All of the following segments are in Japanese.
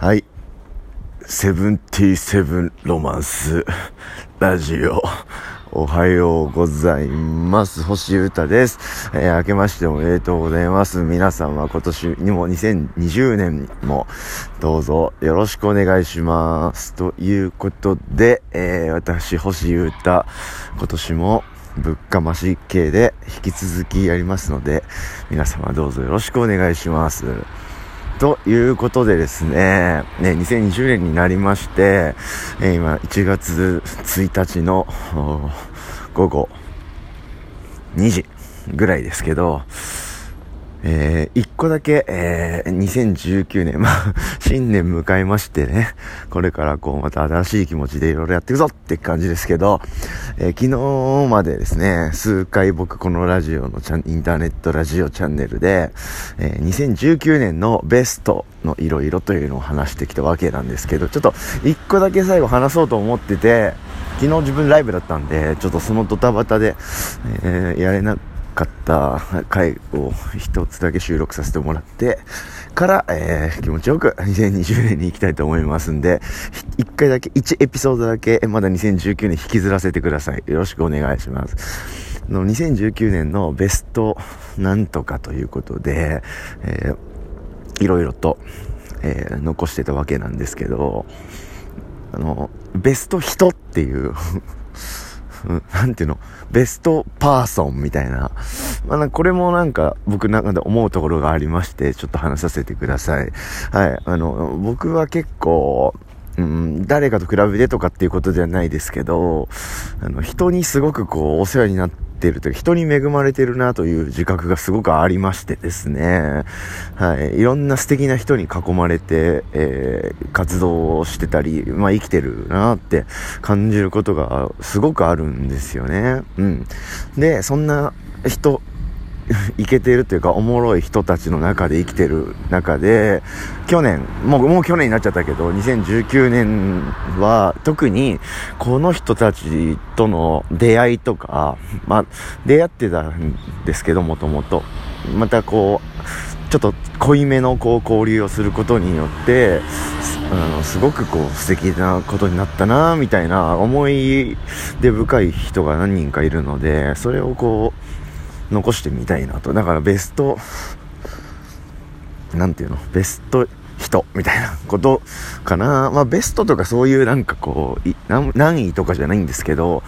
はい。セブンティーセブンロマンスラジオ。おはようございます。星歌です。えー明けましておめでとうございます。皆様今年にも2020年にもどうぞよろしくお願いします。ということで、えー私星歌今年もぶっかまし系で引き続きやりますので、皆様どうぞよろしくお願いします。ということでですね、ね、2020年になりまして、え今1月1日の午後2時ぐらいですけど、えー、一個だけ、えー、2019年、まあ、新年迎えましてね、これからこう、また新しい気持ちでいろいろやっていくぞって感じですけど、えー昨日までですね、数回僕このラジオのチャン、インターネットラジオチャンネルで、えー2019年のベストのいろいろというのを話してきたわけなんですけど、ちょっと一個だけ最後話そうと思ってて、昨日自分ライブだったんで、ちょっとそのドタバタで、えーやれなかった回を一つだけ収録させてもらってから、えー気持ちよく2020年に行きたいと思いますんで、ひ一回だけ、1エピソードだけ、まだ2019年引きずらせてください。よろしくお願いします。の2019年のベストなんとかということで、えーいろいろと、えー残してたわけなんですけど、あの、ベスト人っていう、うんなんていうの、ベストパーソンみたいな。まあ、これもなんか僕の中で思うところがありまして、ちょっと話させてください。はい。あの、僕は結構、うん、誰かと比べてとかっていうことではないですけど、あの、人にすごくこう、お世話になってるという、人に恵まれてるなという自覚がすごくありましてですね、はい。いろんな素敵な人に囲まれて、えー活動をしてたり、まあ生きてるなって感じることがすごくあるんですよね。うん。で、そんな人、いけてるというか、おもろい人たちの中で生きてる中で、去年、もう、もう去年になっちゃったけど、2019年は特に、この人たちとの出会いとか、まあ、出会ってたんですけど、もともと。またこう、ちょっと濃いめのこう交流をすることによって、すあのすごくこう素敵なことになったなみたいな思い出深い人が何人かいるので、それをこう、残してみたいなと。だからベスト、なんていうの？ベスト人みたいなことかな。まあベストとかそういうなんかこう、何位とかじゃないんですけど、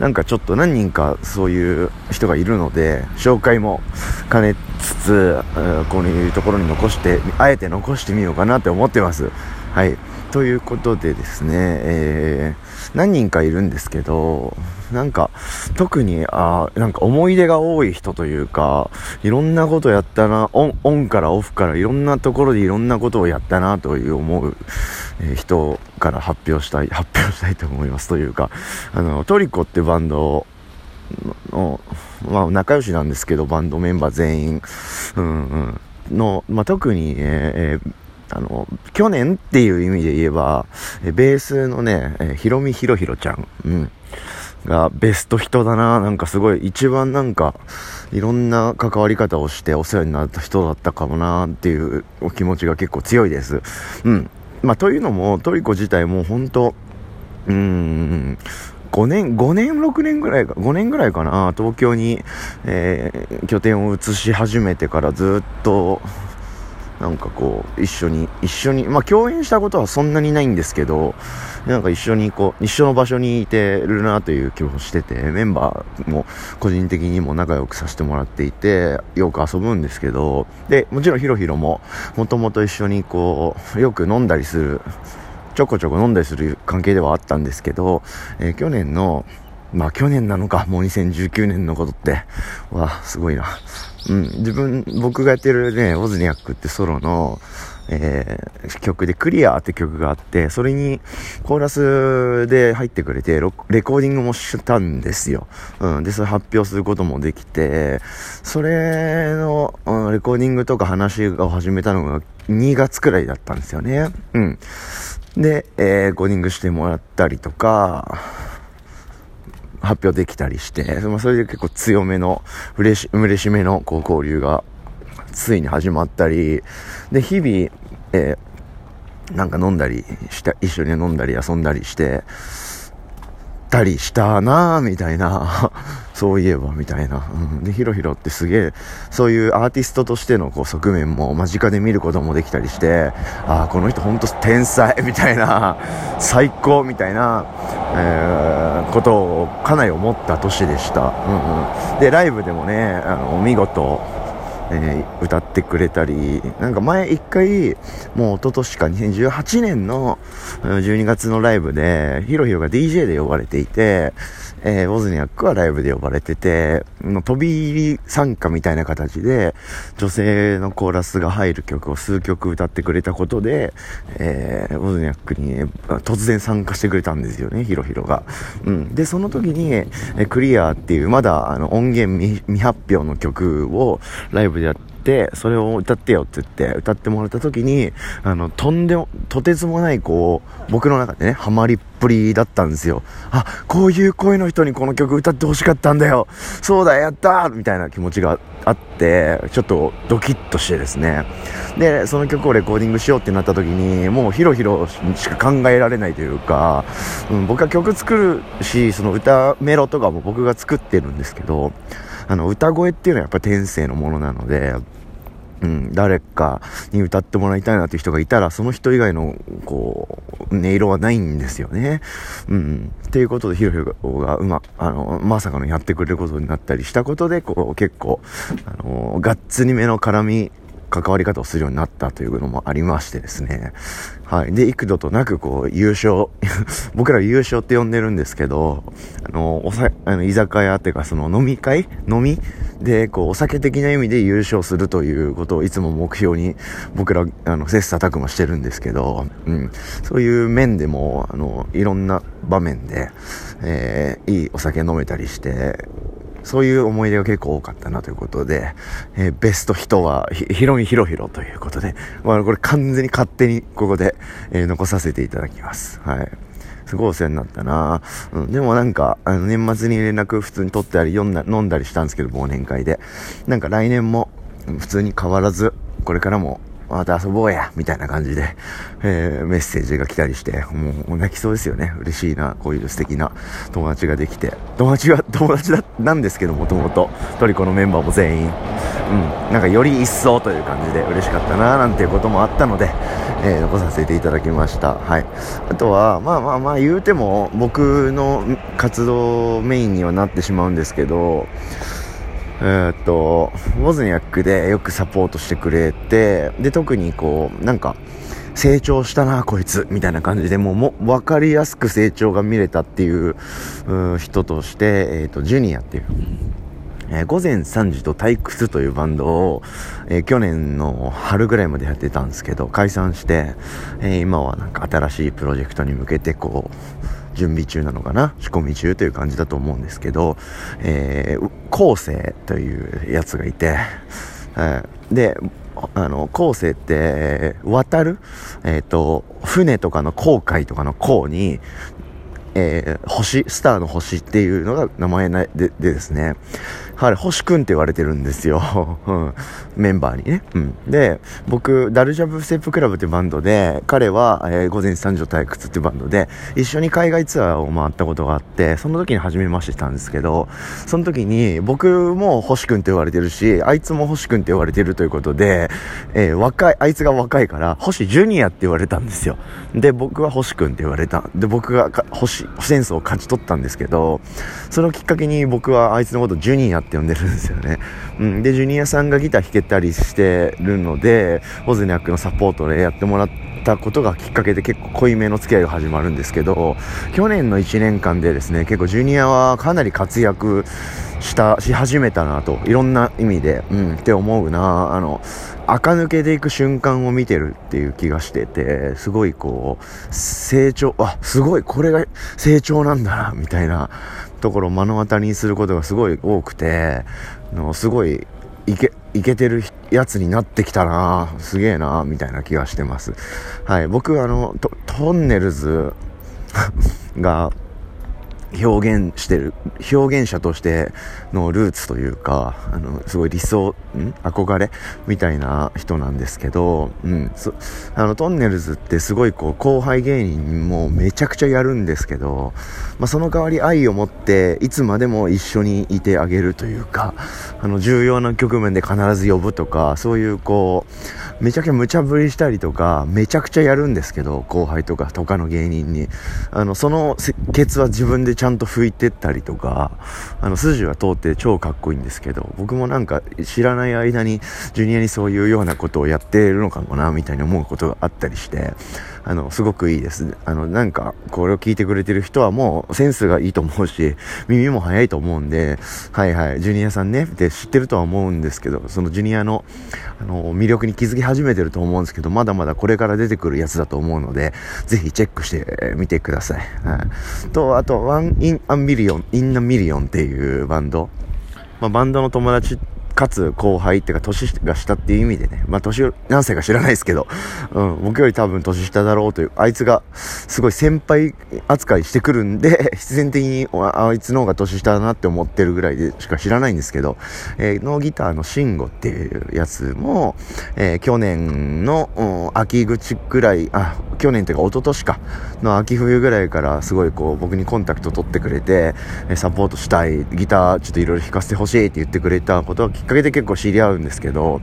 なんかちょっと何人かそういう人がいるので、紹介も兼ねつつ、こういうところに残して、あえて残してみようかなって思ってます。はい。ということでですね、えー何人かいるんですけど、なんか、特に、あなんか思い出が多い人というか、いろんなことやったな、オン、オンからオフからいろんなところでいろんなことをやったなという思う、えー人から発表したい、発表したいと思います。というか、あの、トリコってバンドの、まあ仲良しなんですけど、バンドメンバー全員、うんうん、の、まあ特に、ええーあの、去年っていう意味で言えば、ベースのね、えーひろみひろひろちゃん、うん、がベスト人だな。なんかすごい、一番なんか、いろんな関わり方をしてお世話になった人だったかもなっていうお気持ちが結構強いです。うん。まあ、というのも、トリコ自体も本当うーん、5年、5年、6年ぐらいか、5年ぐらいかな、東京に、えー拠点を移し始めてからずっと、なんかこう、一緒に、一緒に、まあ共演したことはそんなにないんですけど、なんか一緒にこう、一緒の場所にいてるなという気もしてて、メンバーも個人的にも仲良くさせてもらっていて、よく遊ぶんですけど、で、もちろんヒロヒロも、もともと一緒にこう、よく飲んだりする、ちょこちょこ飲んだりする関係ではあったんですけど、えー去年の、まあ去年なのか、もう2019年のことって、わあ、すごいな。うん、自分、僕がやってるね、オズニャックってソロの、えー曲でクリアーって曲があって、それにコーラスで入ってくれて、レコーディングもしたんですよ。うん、で、それ発表することもできて、それの、うんレコーディングとか話を始めたのが2月くらいだったんですよね。うん。で、えーコーディングしてもらったりとか、発表できたりして、まあそれで結構強めの、嬉し、嬉しめのこう交流がついに始まったり、で、日々、えーなんか飲んだりした、一緒に飲んだり遊んだりして、たりしたなぁ、みたいな。そういえば、みたいな。うん、で、ヒロヒロってすげえ、そういうアーティストとしてのこう側面も間近で見ることもできたりして、ああ、この人ほんと天才、みたいな、最高、みたいな、えー、ことをかなり思った年でした。うんうん。で、ライブでもね、あの、見事、えー、歌ってくれたり、なんか前一回、もう一昨年か2018年の12月のライブで、ヒロヒロが DJ で呼ばれていて、えー、ウォズニャックはライブで呼ばれてて、飛び入り参加みたいな形で、女性のコーラスが入る曲を数曲歌ってくれたことで、えー、ウォズニャックに突然参加してくれたんですよね、ヒロヒロが。うん。で、その時に、えクリアっていうまだあの音源未発表の曲をライブでやって、て、それを歌ってよって言って、歌ってもらった時に、あの、とんでも、とてつもない、こう、僕の中でね、ハマりっぷりだったんですよ。あ、こういう声の人にこの曲歌ってほしかったんだよ。そうだ、やったみたいな気持ちがあって、ちょっとドキッとしてですね。で、その曲をレコーディングしようってなった時に、もうヒロヒロしか考えられないというか、うん、僕は曲作るし、その歌、メロとかも僕が作ってるんですけど、あの、歌声っていうのはやっぱ天性のものなので、うん、誰かに歌ってもらいたいなっていう人がいたら、その人以外の、こう、音色はないんですよね。うん。っていうことで、ヒロヒロが、うま、あの、まさかのやってくれることになったりしたことで、こう、結構、あの、がっつりめの絡み関わり方をするようになったというのもありましてですね。はい。で、幾度となくこう、優勝、僕ら優勝って呼んでるんですけど、あの、おさ、あの、居酒屋っていうかその飲み会飲みで、こう、お酒的な意味で優勝するということをいつも目標に僕ら、あの、切磋琢磨してるんですけど、うん。そういう面でも、あの、いろんな場面で、えー、いいお酒飲めたりして、そういう思い出が結構多かったなということで、えー、ベスト人はひ、ひろみひろひろということで、まあこれ完全に勝手にここで、えー、残させていただきます。はい。すごいお世話になったなうん、でもなんか、あの、年末に連絡普通に取ったり、読んだ、飲んだりしたんですけど、忘年会で。なんか来年も、普通に変わらず、これからもまた遊ぼうやみたいな感じで、えー、メッセージが来たりして、もう泣きそうですよね。嬉しいな、こういう素敵な友達ができて。友達は友達だ、なんですけど、もともと。トリコのメンバーも全員。うん。なんかより一層という感じで嬉しかったな、なんていうこともあったので、えー、残させていただきました。はい。あとは、まあまあまあ言うても、僕の活動メインにはなってしまうんですけど、え、っと、ウォズニャックでよくサポートしてくれて、で、特にこう、なんか、成長したな、こいつ、みたいな感じで、もう、も、わかりやすく成長が見れたっていう、う人として、えー、っと、ジュニアっていう、えー、午前3時と退屈というバンドを、えー、去年の春ぐらいまでやってたんですけど、解散して、えー、今はなんか新しいプロジェクトに向けてこう、準備中なのかな？仕込み中という感じだと思うんですけど、えー、後世というやつがいて、えー、で、あの、後世って、渡る？えっ、ー、と、船とかの航海とかの航に、えー、星、スターの星っていうのが名前ででですね、はい、星くんって言われてるんですよ。うん。メンバーにね。うん。で、僕、ダルジャブステップクラブってバンドで、彼は、えー、午前三女退屈ってバンドで、一緒に海外ツアーを回ったことがあって、その時に初めましてたんですけど、その時に、僕も星くんって言われてるし、あいつも星くんって言われてるということで、えー、若い、あいつが若いから、星ジュニアって言われたんですよ。で、僕は星くんって言われた。で、僕が星、センスを勝ち取ったんですけど、そのきっかけに僕はあいつのことジュニアってって呼んでるんですよね。うん。で、ジュニアさんがギター弾けたりしてるので、オズニャックのサポートでやってもらったことがきっかけで結構濃いめの付き合いが始まるんですけど、去年の1年間でですね、結構ジュニアはかなり活躍した、し始めたなと、いろんな意味で、うん、って思うなあの、垢抜けていく瞬間を見てるっていう気がしてて、すごいこう、成長、あ、すごい、これが成長なんだな、みたいなところを目の当たりにすることがすごい多くて、のすごい、いけ、いけてるやつになってきたなすげえなみたいな気がしてます。はい、僕あの、トンネルズが、表現してる、表現者としてのルーツというか、あの、すごい理想、ん？憧れみたいな人なんですけど、うん、そ、あの、トンネルズってすごいこう、後輩芸人もめちゃくちゃやるんですけど、まあ、その代わり愛を持って、いつまでも一緒にいてあげるというか、あの、重要な局面で必ず呼ぶとか、そういうこう、めちゃくちゃ無茶ぶりしたりとか、めちゃくちゃやるんですけど、後輩とか他の芸人に。あの、そのケツは自分でちゃんと拭いてったりとか、あの、筋は通って超かっこいいんですけど、僕もなんか知らない間に、ジュニアにそういうようなことをやってるのかもな、みたいに思うことがあったりして、あの、すごくいいです。あの、なんか、これを聞いてくれてる人はもうセンスがいいと思うし、耳も早いと思うんで、はいはい、ジュニアさんね、って知ってるとは思うんですけど、そのジュニアの、あの、魅力に気づき始めてると思うんですけど、まだまだこれから出てくるやつだと思うので、ぜひチェックしてみてください。はい。と、あと、 One In a Million、In a Million っていうバンド。まあ、バンドの友達ってかつ後輩っていうか年が下っていう意味でね、まあ年何歳か知らないですけど、うん、僕より多分年下だろうという、あいつがすごい先輩扱いしてくるんで、必然的にあいつの方が年下だなって思ってるぐらいでしか知らないんですけど、えー、ノーギターのシンゴっていうやつも、えー、去年の、秋口ぐらい、あ、去年っていうか一昨年か、の秋冬ぐらいからすごいこう僕にコンタクト取ってくれて、サポートしたい、ギターちょっといろいろ弾かせてほしいって言ってくれたことがきっかけで結構知り合うんですけど、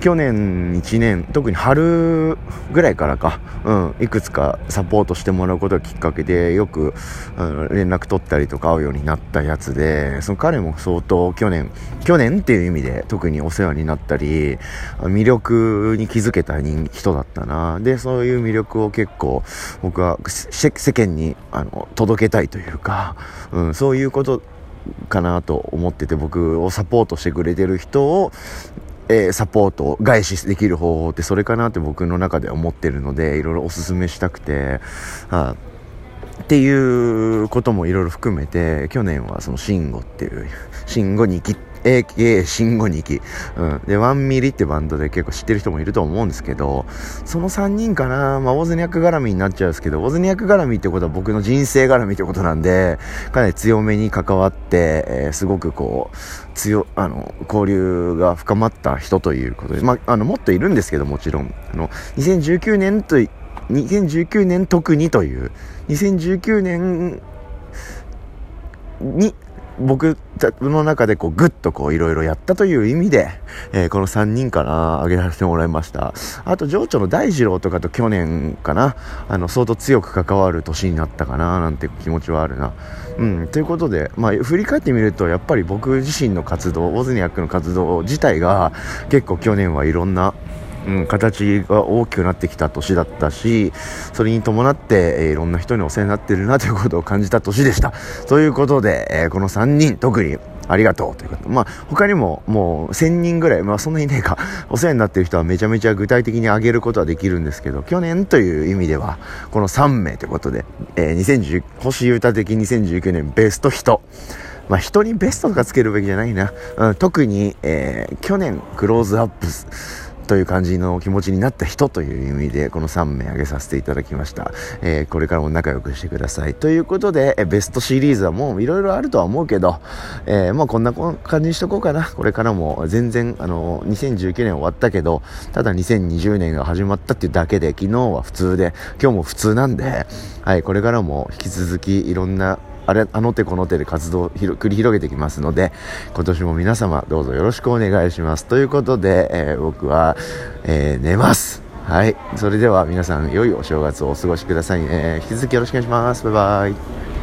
去年1年、特に春ぐらいからか、うん、いくつかサポートしてもらうことがきっかけで、よく、うん、連絡取ったりとか会うようになったやつで、その彼も相当去年、去年っていう意味で特にお世話になったり、魅力に気づけた人だったな。で、そういう魅力を結構僕は世間にあの届けたいというか、うん、そういうことかなと思ってて僕をサポートしてくれてる人をえー、サポート外資できる方法ってそれかなって僕の中では思ってるのでいろいろおすすめしたくて、はあ、っていうこともいろいろ含めて去年はその慎吾っていう慎吾に切っ AKA 新語2期。うん。で、ワンミリってバンドで結構知ってる人もいると思うんですけど、その3人かな、まあ、オズニャク絡みになっちゃうんですけど、オズニャク絡みってことは僕の人生絡みってことなんで、かなり強めに関わって、えー、すごくこう、強、あの、交流が深まった人ということで、まあ、あの、もっといるんですけど、もちろん。あの、2019年と、2019年特にという、2019年に僕の中でこうグッとこういろいろやったという意味で、えー、この3人かな、挙げさせてもらいました。あと、情緒の大二郎とかと去年かな、あの、相当強く関わる年になったかな、なんて気持ちはあるな。うん、ということで、まあ、振り返ってみると、やっぱり僕自身の活動、オズニアックの活動自体が、結構去年はいろんな、うん、形が大きくなってきた年だったし、それに伴って、えー、いろんな人にお世話になってるなということを感じた年でした。ということで、えー、この3人、特に、ありがとうということ。まあ、他にももう1000人ぐらい、まあそんなにねえか、お世話になってる人はめちゃめちゃ具体的に挙げることはできるんですけど、去年という意味では、この3名ということで、えー、星歌的2019年ベスト人。まあ人にベストとかつけるべきじゃないな。うん、特に、えー、去年クローズアップという感じの気持ちになった人という意味でこの3名挙げさせていただきました、えー、これからも仲良くしてください。ということで、えベストシリーズはもういろいろあるとは思うけど、えー、まあこんな感じにしとこうかな。これからも全然あの2019年終わったけどただ2020年が始まったっていうだけで昨日は普通で今日も普通なんで、はい、これからも引き続きいろんなあれ、あの手この手で活動を繰り広げてきますので、今年も皆様どうぞよろしくお願いします。ということで、えー、僕は、えー、寝ます。はい。それでは皆さん、良いお正月をお過ごしくださいね。引き続きよろしくお願いします。バイバイ。